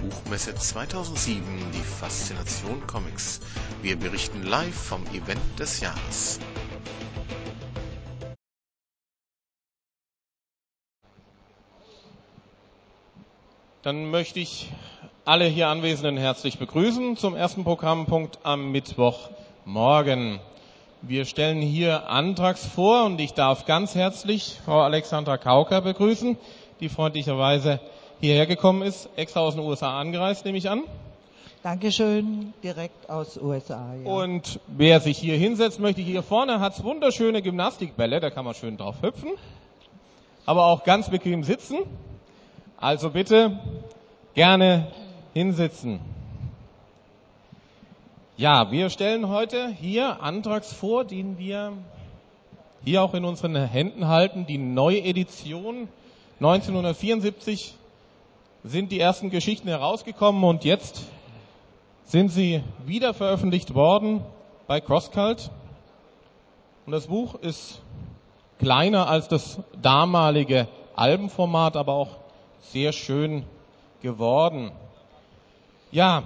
Buchmesse 2007 die Faszination Comics. Wir berichten live vom Event des Jahres. Dann möchte ich alle hier Anwesenden herzlich begrüßen zum ersten Programmpunkt am Mittwochmorgen. Wir stellen hier Antrags vor und ich darf ganz herzlich Frau Alexandra Kauker begrüßen, die freundlicherweise hierher gekommen ist, extra aus den USA angereist, nehme ich an. Dankeschön, direkt aus USA. Ja. Und wer sich hier hinsetzt, möchte hier vorne hat's wunderschöne Gymnastikbälle, da kann man schön drauf hüpfen, aber auch ganz bequem sitzen. Also bitte gerne hinsitzen. Ja, wir stellen heute hier Antrags vor, den wir hier auch in unseren Händen halten. Die Neuedition 1974 sind die ersten Geschichten herausgekommen und jetzt sind sie wieder veröffentlicht worden bei CrossCult. Und das Buch ist kleiner als das damalige Albenformat, aber auch sehr schön geworden. Ja,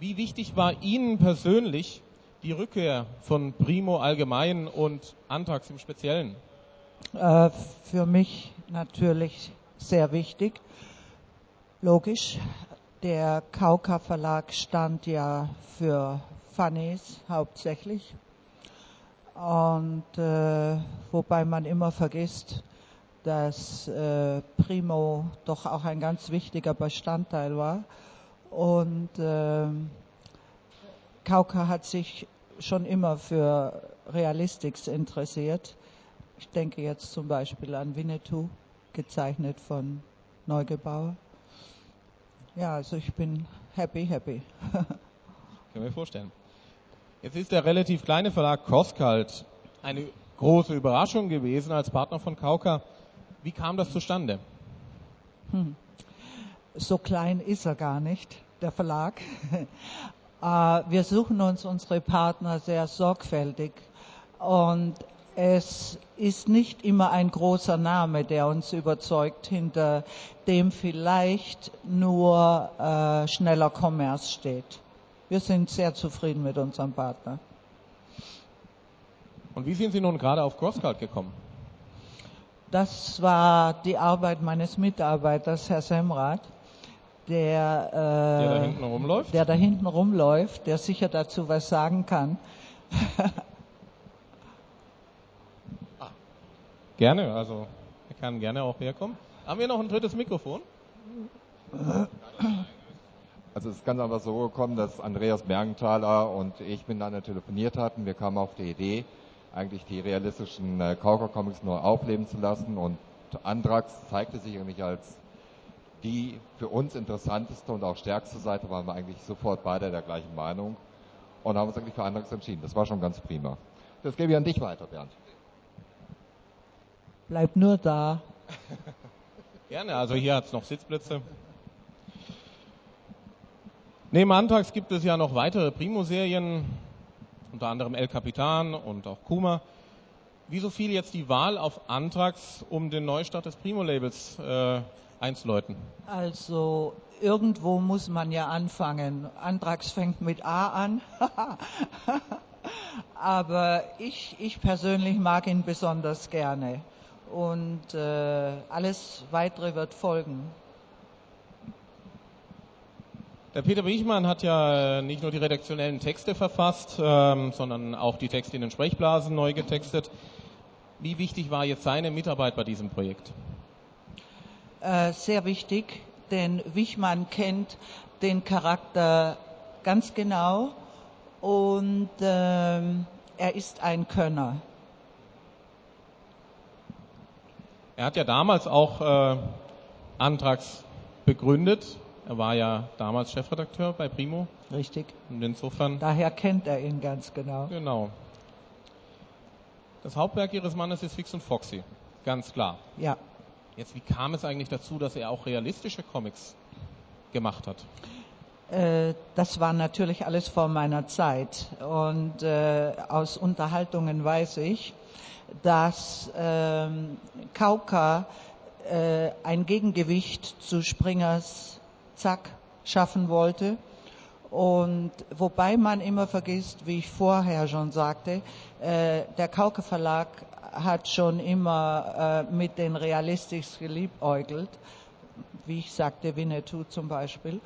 wie wichtig war Ihnen persönlich die Rückkehr von Primo allgemein und Antrax im Speziellen? Äh, für mich natürlich sehr wichtig. Logisch, der Kauka Verlag stand ja für Funnies hauptsächlich. Und äh, wobei man immer vergisst, dass äh, Primo doch auch ein ganz wichtiger Bestandteil war. Und äh, Kauka hat sich schon immer für Realistics interessiert. Ich denke jetzt zum Beispiel an Winnetou, gezeichnet von Neugebauer. Ja, also ich bin happy, happy. Können wir vorstellen. Jetzt ist der relativ kleine Verlag Crosscult eine große Überraschung gewesen als Partner von Kauka. Wie kam das zustande? Hm. So klein ist er gar nicht, der Verlag. Äh, wir suchen uns unsere Partner sehr sorgfältig und es ist nicht immer ein großer Name, der uns überzeugt, hinter dem vielleicht nur äh, schneller Kommerz steht. Wir sind sehr zufrieden mit unserem Partner. Und wie sind Sie nun gerade auf CrossCult gekommen? Das war die Arbeit meines Mitarbeiters, Herr Semrath der, äh, der da hinten rumläuft? Der da hinten rumläuft, der sicher dazu was sagen kann. Gerne, also er kann gerne auch herkommen. Haben wir noch ein drittes Mikrofon? Also es ist ganz einfach so gekommen, dass Andreas Bergenthaler und ich miteinander telefoniert hatten. Wir kamen auf die Idee, eigentlich die realistischen äh, Kauker-Comics neu aufleben zu lassen und Andrax zeigte sich eigentlich als die für uns interessanteste und auch stärkste Seite waren wir eigentlich sofort beide der gleichen Meinung und haben uns eigentlich für Andrax entschieden. Das war schon ganz prima. Das gebe ich an dich weiter, Bernd. Bleib nur da. Gerne, also hier hat es noch Sitzplätze. Neben Antrax gibt es ja noch weitere Primo-Serien, unter anderem El Capitan und auch Kuma. Wieso fiel jetzt die Wahl auf Antrax, um den Neustart des Primo-Labels äh, einzuläuten? Also irgendwo muss man ja anfangen. Antrax fängt mit A an. Aber ich, ich persönlich mag ihn besonders gerne. Und äh, alles weitere wird folgen. Der Peter Wichmann hat ja äh, nicht nur die redaktionellen Texte verfasst, ähm, sondern auch die Texte in den Sprechblasen neu getextet. Wie wichtig war jetzt seine Mitarbeit bei diesem Projekt? Äh, sehr wichtig, denn Wichmann kennt den Charakter ganz genau und ähm, er ist ein Könner. Er hat ja damals auch äh, Antrags begründet. Er war ja damals Chefredakteur bei Primo. Richtig. Und insofern. Daher kennt er ihn ganz genau. Genau. Das Hauptwerk Ihres Mannes ist Fix und Foxy. Ganz klar. Ja. Jetzt, wie kam es eigentlich dazu, dass er auch realistische Comics gemacht hat? Äh, das war natürlich alles vor meiner Zeit. Und äh, aus Unterhaltungen weiß ich, dass ähm, Kauka äh, ein Gegengewicht zu Springers Zack schaffen wollte. Und wobei man immer vergisst, wie ich vorher schon sagte, äh, der Kauke Verlag hat schon immer äh, mit den Realistics geliebäugelt, wie ich sagte, Winnetou zum Beispiel.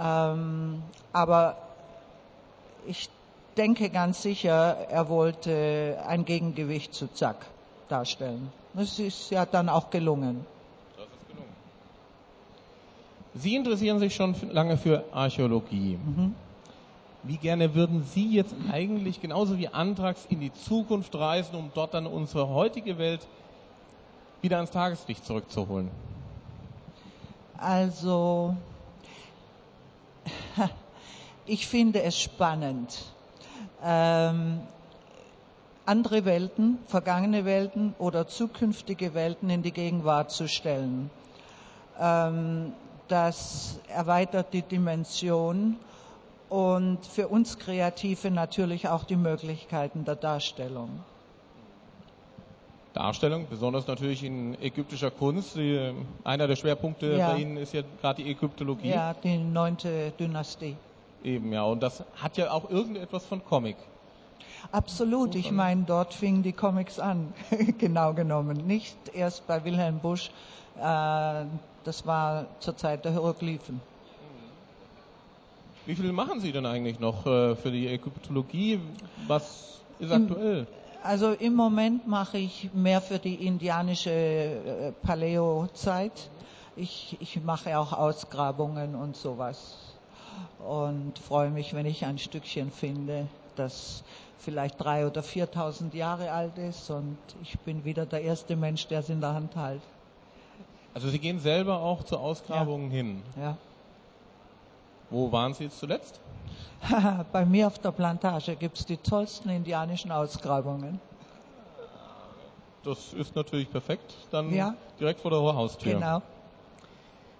Ähm, aber ich denke ganz sicher, er wollte ein Gegengewicht zu Zack darstellen. Das ist ja dann auch gelungen. Das ist gelungen. Sie interessieren sich schon lange für Archäologie. Mhm. Wie gerne würden Sie jetzt eigentlich genauso wie Antrax in die Zukunft reisen, um dort dann unsere heutige Welt wieder ans Tageslicht zurückzuholen? Also, ich finde es spannend, ähm, andere Welten, vergangene Welten oder zukünftige Welten in die Gegenwart zu stellen. Ähm, das erweitert die Dimension und für uns Kreative natürlich auch die Möglichkeiten der Darstellung. Darstellung, besonders natürlich in ägyptischer Kunst. Die, einer der Schwerpunkte ja. bei Ihnen ist ja gerade die Ägyptologie. Ja, die neunte Dynastie. Eben, ja. Und das hat ja auch irgendetwas von Comic. Absolut. Ich meine, dort fingen die Comics an, genau genommen. Nicht erst bei Wilhelm Busch. Äh, das war zur Zeit der Hieroglyphen. Wie viel machen Sie denn eigentlich noch äh, für die Ägyptologie? Was ist aktuell? Also im Moment mache ich mehr für die indianische äh, Paleo-Zeit. Ich, ich mache auch Ausgrabungen und sowas. Und freue mich, wenn ich ein Stückchen finde, das vielleicht drei oder 4.000 Jahre alt ist. Und ich bin wieder der erste Mensch, der es in der Hand hält. Also Sie gehen selber auch zu Ausgrabungen ja. hin? Ja. Wo waren Sie jetzt zuletzt? Bei mir auf der Plantage gibt es die tollsten indianischen Ausgrabungen. Das ist natürlich perfekt, dann ja. direkt vor der Haustür. Genau.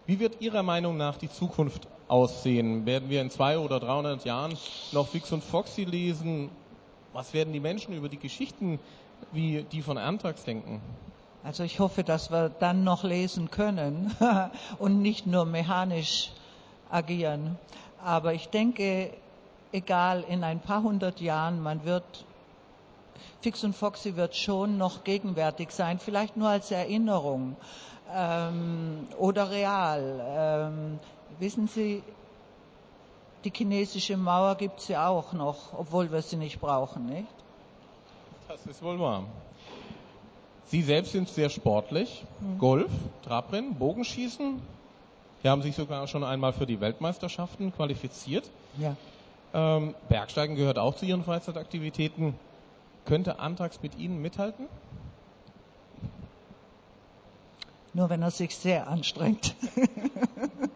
Wie wird Ihrer Meinung nach die Zukunft aussehen? Werden wir in zwei oder 300 Jahren noch Fix und Foxy lesen? Was werden die Menschen über die Geschichten wie die von Antrax denken? Also ich hoffe, dass wir dann noch lesen können und nicht nur mechanisch agieren. Aber ich denke, egal, in ein paar hundert Jahren, man wird, Fix und Foxy wird schon noch gegenwärtig sein, vielleicht nur als Erinnerung ähm, oder real. Ähm, wissen Sie, die chinesische Mauer gibt es ja auch noch, obwohl wir sie nicht brauchen, nicht? Das ist wohl wahr. Sie selbst sind sehr sportlich. Mhm. Golf, Trabrennen, Bogenschießen. Sie haben sich sogar schon einmal für die Weltmeisterschaften qualifiziert. Ja. Ähm, Bergsteigen gehört auch zu Ihren Freizeitaktivitäten. Könnte Antrax mit Ihnen mithalten? Nur wenn er sich sehr anstrengt.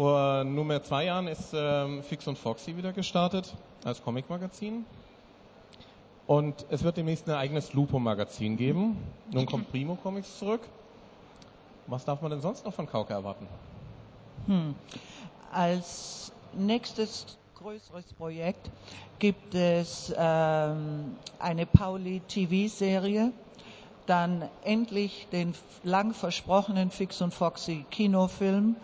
Vor nunmehr zwei Jahren ist ähm, Fix und Foxy wieder gestartet als Comicmagazin. Und es wird demnächst ein eigenes Lupo-Magazin geben. Nun kommt Primo Comics zurück. Was darf man denn sonst noch von Kauke erwarten? Hm. Als nächstes größeres Projekt gibt es ähm, eine Pauli-TV-Serie, dann endlich den lang versprochenen Fix und Foxy Kinofilm.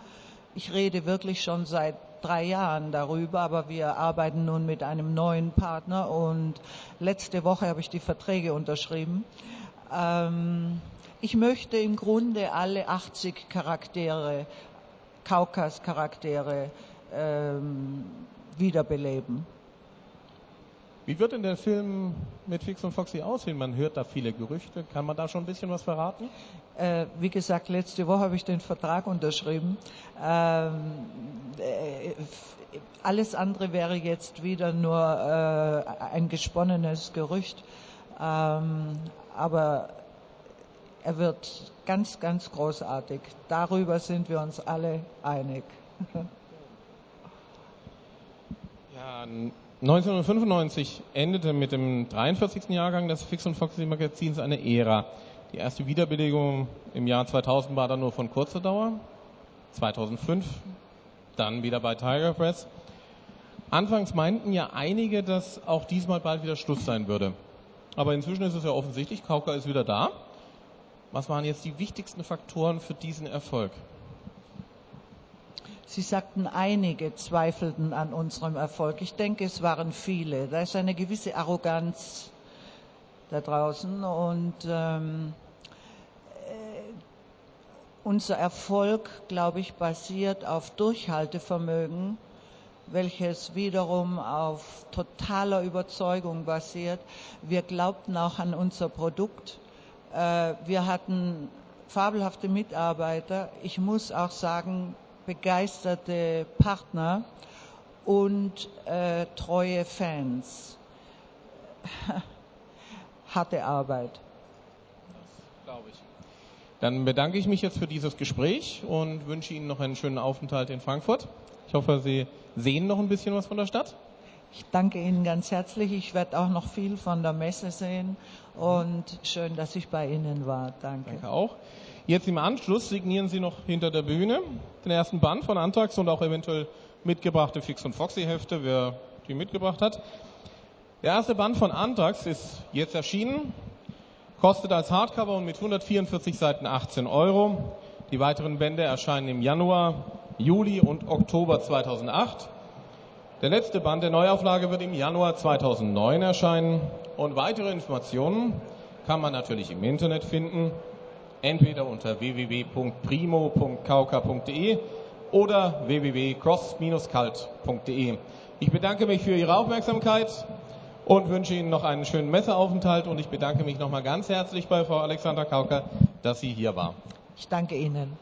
Ich rede wirklich schon seit drei Jahren darüber, aber wir arbeiten nun mit einem neuen Partner und letzte Woche habe ich die Verträge unterschrieben. Ähm, ich möchte im Grunde alle 80 Charaktere Kaukas-Charaktere ähm, wiederbeleben. Wie wird denn der Film mit Fix und Foxy aussehen? Man hört da viele Gerüchte. Kann man da schon ein bisschen was verraten? Äh, wie gesagt, letzte Woche habe ich den Vertrag unterschrieben. Ähm, äh, alles andere wäre jetzt wieder nur äh, ein gesponnenes Gerücht. Ähm, aber er wird ganz, ganz großartig. Darüber sind wir uns alle einig. Ja, 1995 endete mit dem 43. Jahrgang des Fix und Foxy Magazins eine Ära. Die erste Wiederbelegung im Jahr 2000 war dann nur von kurzer Dauer. 2005 dann wieder bei Tiger Press. Anfangs meinten ja einige, dass auch diesmal bald wieder Schluss sein würde. Aber inzwischen ist es ja offensichtlich, Kauka ist wieder da. Was waren jetzt die wichtigsten Faktoren für diesen Erfolg? Sie sagten, einige zweifelten an unserem Erfolg. Ich denke, es waren viele. Da ist eine gewisse Arroganz da draußen und ähm, äh, unser Erfolg, glaube ich, basiert auf Durchhaltevermögen, welches wiederum auf totaler Überzeugung basiert. Wir glaubten auch an unser Produkt. Äh, wir hatten fabelhafte Mitarbeiter. Ich muss auch sagen, begeisterte Partner und äh, treue Fans. Harte Arbeit. Das glaube ich. Dann bedanke ich mich jetzt für dieses Gespräch und wünsche Ihnen noch einen schönen Aufenthalt in Frankfurt. Ich hoffe, Sie sehen noch ein bisschen was von der Stadt. Ich danke Ihnen ganz herzlich. Ich werde auch noch viel von der Messe sehen und schön, dass ich bei Ihnen war. Danke. Danke auch. Jetzt im Anschluss signieren Sie noch hinter der Bühne den ersten Band von Antrax und auch eventuell mitgebrachte Fix und Foxy Hefte, wer die mitgebracht hat. Der erste Band von Antrax ist jetzt erschienen, kostet als Hardcover und mit 144 Seiten 18 Euro. Die weiteren Bände erscheinen im Januar, Juli und Oktober 2008. Der letzte Band der Neuauflage wird im Januar 2009 erscheinen und weitere Informationen kann man natürlich im Internet finden entweder unter www.primo.kauka.de oder www.cross-kalt.de. Ich bedanke mich für Ihre Aufmerksamkeit und wünsche Ihnen noch einen schönen Messeaufenthalt und ich bedanke mich nochmal ganz herzlich bei Frau Alexandra Kauka, dass sie hier war. Ich danke Ihnen.